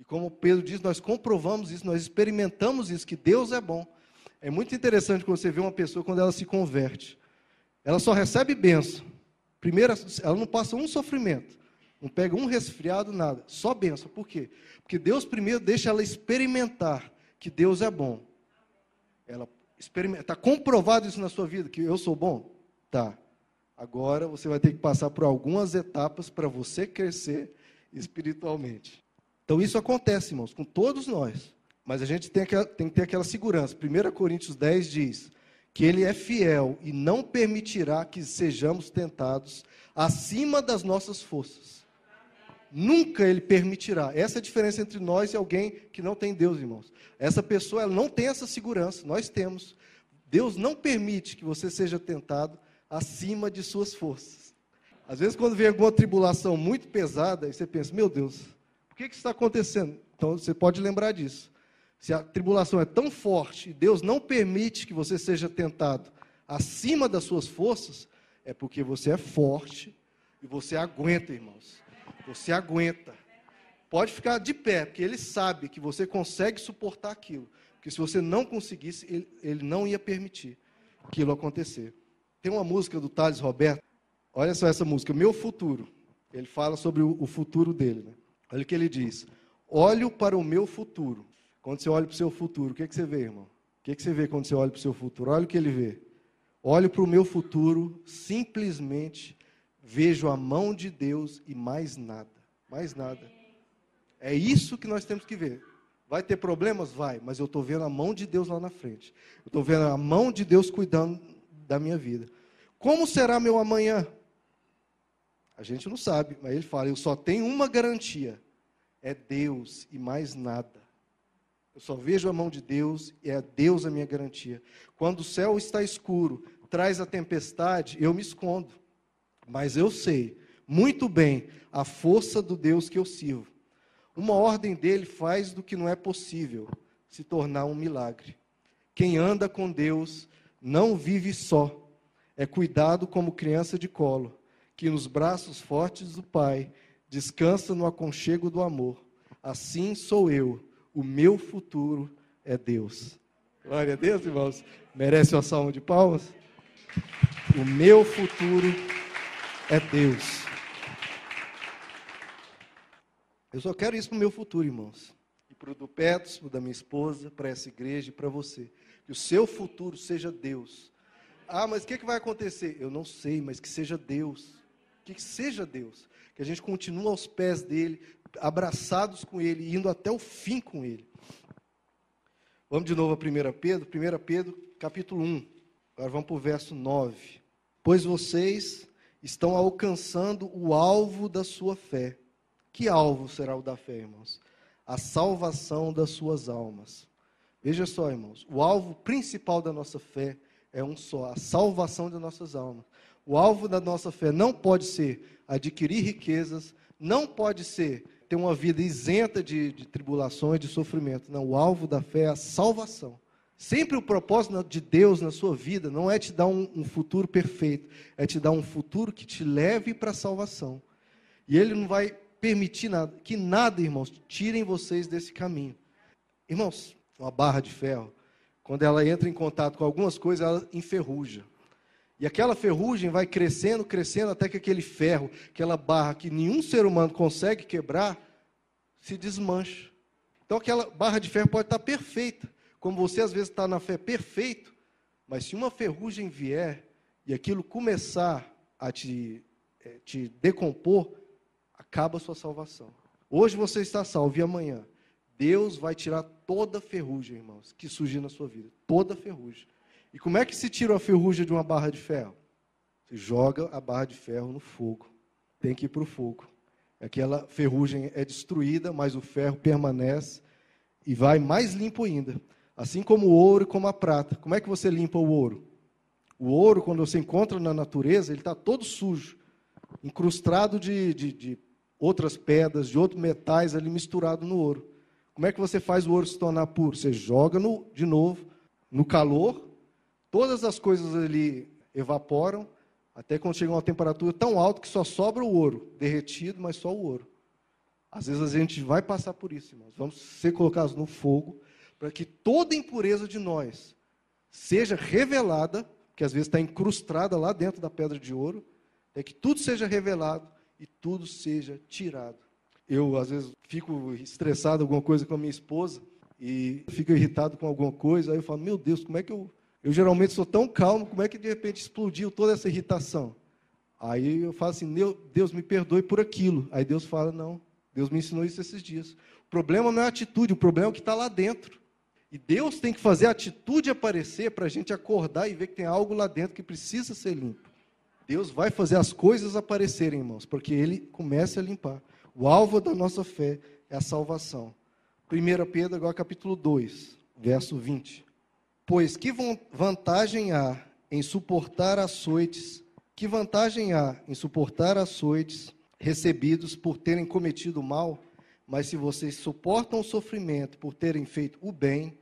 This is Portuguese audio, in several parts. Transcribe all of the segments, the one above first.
E como Pedro diz, nós comprovamos isso, nós experimentamos isso, que Deus é bom. É muito interessante quando você vê uma pessoa quando ela se converte. Ela só recebe bênção. Primeiro, ela não passa um sofrimento. Não pega um resfriado, nada. Só bênção. Por quê? Porque Deus primeiro deixa ela experimentar que Deus é bom. Ela experimenta. Está comprovado isso na sua vida, que eu sou bom? Tá. Agora você vai ter que passar por algumas etapas para você crescer espiritualmente. Então isso acontece, irmãos, com todos nós. Mas a gente tem, aquela, tem que ter aquela segurança. 1 Coríntios 10 diz que ele é fiel e não permitirá que sejamos tentados acima das nossas forças. Nunca ele permitirá. Essa é a diferença entre nós e alguém que não tem Deus, irmãos. Essa pessoa ela não tem essa segurança, nós temos. Deus não permite que você seja tentado acima de suas forças. Às vezes, quando vem alguma tribulação muito pesada, você pensa: meu Deus, que, que está acontecendo? Então você pode lembrar disso. Se a tribulação é tão forte e Deus não permite que você seja tentado acima das suas forças, é porque você é forte e você aguenta, irmãos. Você aguenta. Pode ficar de pé, porque ele sabe que você consegue suportar aquilo. Porque se você não conseguisse, ele, ele não ia permitir aquilo acontecer. Tem uma música do Thales Roberto, olha só essa música, Meu Futuro. Ele fala sobre o, o futuro dele. Né? Olha o que ele diz: Olho para o meu futuro. Quando você olha para o seu futuro, o que, é que você vê, irmão? O que, é que você vê quando você olha para o seu futuro? Olha o que ele vê. Olho para o meu futuro, simplesmente vejo a mão de Deus e mais nada. Mais nada. É isso que nós temos que ver. Vai ter problemas? Vai, mas eu estou vendo a mão de Deus lá na frente. Eu estou vendo a mão de Deus cuidando da minha vida. Como será meu amanhã? A gente não sabe, mas ele fala: eu só tenho uma garantia: é Deus e mais nada. Eu só vejo a mão de Deus e é Deus a minha garantia. Quando o céu está escuro, traz a tempestade, eu me escondo. Mas eu sei muito bem a força do Deus que eu sirvo. Uma ordem dele faz do que não é possível se tornar um milagre. Quem anda com Deus não vive só, é cuidado como criança de colo, que nos braços fortes do Pai descansa no aconchego do amor. Assim sou eu, o meu futuro é Deus. Glória a Deus, irmãos. Merece uma salva de palmas? O meu futuro é Deus. Eu só quero isso para o meu futuro, irmãos. E para o do Petros, para o da minha esposa, para essa igreja e para você. Que o seu futuro seja Deus. Ah, mas o que, que vai acontecer? Eu não sei, mas que seja Deus. Que, seja Deus. Que a gente continue aos pés dele, abraçados com ele, indo até o fim com ele. Vamos de novo a 1 Pedro, 1 Pedro, capítulo 1. Agora vamos para o verso 9. Pois vocês estão alcançando o alvo da sua fé que alvo será o da fé, irmãos? A salvação das suas almas. Veja só, irmãos, o alvo principal da nossa fé é um só, a salvação das nossas almas. O alvo da nossa fé não pode ser adquirir riquezas, não pode ser ter uma vida isenta de, de tribulações, de sofrimento. Não, o alvo da fé é a salvação. Sempre o propósito de Deus na sua vida não é te dar um, um futuro perfeito, é te dar um futuro que te leve para a salvação. E Ele não vai permitir nada, que nada, irmãos, tirem vocês desse caminho. Irmãos, uma barra de ferro, quando ela entra em contato com algumas coisas, ela enferruja. E aquela ferrugem vai crescendo, crescendo, até que aquele ferro, aquela barra que nenhum ser humano consegue quebrar, se desmancha. Então aquela barra de ferro pode estar perfeita, como você às vezes está na fé perfeito, mas se uma ferrugem vier e aquilo começar a te, é, te decompor, acaba a sua salvação. Hoje você está salvo e amanhã Deus vai tirar toda ferrugem, irmãos, que surgir na sua vida. Toda ferrugem. E como é que se tira a ferrugem de uma barra de ferro? Você joga a barra de ferro no fogo. Tem que ir para o fogo. Aquela ferrugem é destruída, mas o ferro permanece e vai mais limpo ainda. Assim como o ouro e como a prata. Como é que você limpa o ouro? O ouro, quando você encontra na natureza, ele está todo sujo, incrustado de, de, de outras pedras, de outros metais ali misturado no ouro. Como é que você faz o ouro se tornar puro? Você joga no, de novo no calor, todas as coisas ali evaporam, até quando chega uma temperatura tão alta que só sobra o ouro derretido, mas só o ouro. Às vezes a gente vai passar por isso, irmãos. Vamos ser colocados no fogo para que toda impureza de nós seja revelada, que às vezes está incrustada lá dentro da pedra de ouro, é que tudo seja revelado e tudo seja tirado. Eu, às vezes, fico estressado com alguma coisa com a minha esposa e fico irritado com alguma coisa, aí eu falo, meu Deus, como é que eu. Eu geralmente sou tão calmo, como é que de repente explodiu toda essa irritação? Aí eu falo assim, Deus me perdoe por aquilo. Aí Deus fala, não, Deus me ensinou isso esses dias. O problema não é a atitude, o problema é o que está lá dentro. E Deus tem que fazer a atitude aparecer para a gente acordar e ver que tem algo lá dentro que precisa ser limpo. Deus vai fazer as coisas aparecerem, irmãos, porque Ele começa a limpar. O alvo da nossa fé é a salvação. 1 Pedro, agora capítulo 2, verso 20. Pois que vantagem há em suportar açoites, que vantagem há em suportar açoites recebidos por terem cometido mal, mas se vocês suportam o sofrimento por terem feito o bem,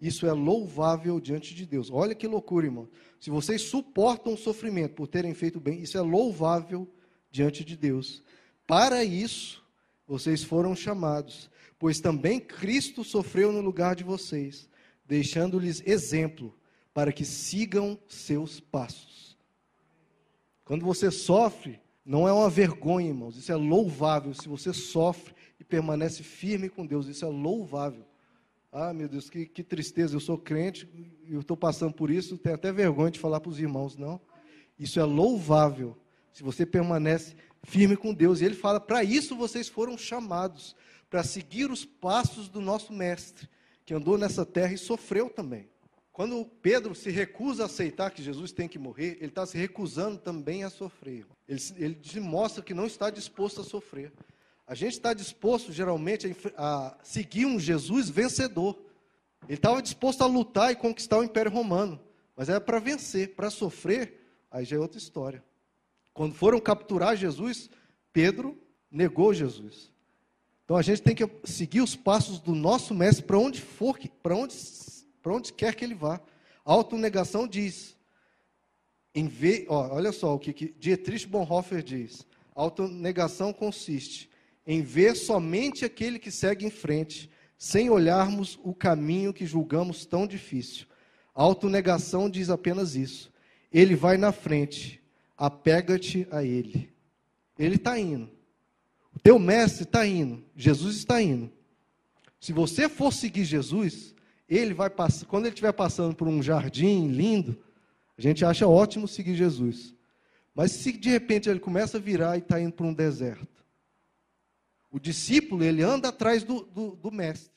isso é louvável diante de Deus. Olha que loucura, irmão. Se vocês suportam o sofrimento por terem feito bem, isso é louvável diante de Deus. Para isso, vocês foram chamados, pois também Cristo sofreu no lugar de vocês, deixando-lhes exemplo para que sigam seus passos. Quando você sofre, não é uma vergonha, irmãos, isso é louvável. Se você sofre e permanece firme com Deus, isso é louvável. Ah, meu Deus, que, que tristeza, eu sou crente, eu estou passando por isso, tenho até vergonha de falar para os irmãos, não. Isso é louvável, se você permanece firme com Deus. E ele fala: para isso vocês foram chamados, para seguir os passos do nosso Mestre, que andou nessa terra e sofreu também. Quando Pedro se recusa a aceitar que Jesus tem que morrer, ele está se recusando também a sofrer. Ele, ele mostra que não está disposto a sofrer. A gente está disposto, geralmente, a, a seguir um Jesus vencedor. Ele estava disposto a lutar e conquistar o Império Romano, mas era para vencer, para sofrer, aí já é outra história. Quando foram capturar Jesus, Pedro negou Jesus. Então a gente tem que seguir os passos do nosso mestre para onde for, para onde, para onde quer que ele vá. A autonegação diz, em vez, ó, olha só o que, que Dietrich Bonhoeffer diz. A autonegação consiste em ver somente aquele que segue em frente, sem olharmos o caminho que julgamos tão difícil. A autonegação diz apenas isso. Ele vai na frente, apega-te a ele. Ele está indo. Teu mestre está indo. Jesus está indo. Se você for seguir Jesus, ele vai passar. Quando ele estiver passando por um jardim lindo, a gente acha ótimo seguir Jesus. Mas se de repente ele começa a virar e está indo para um deserto, o discípulo, ele anda atrás do, do, do mestre.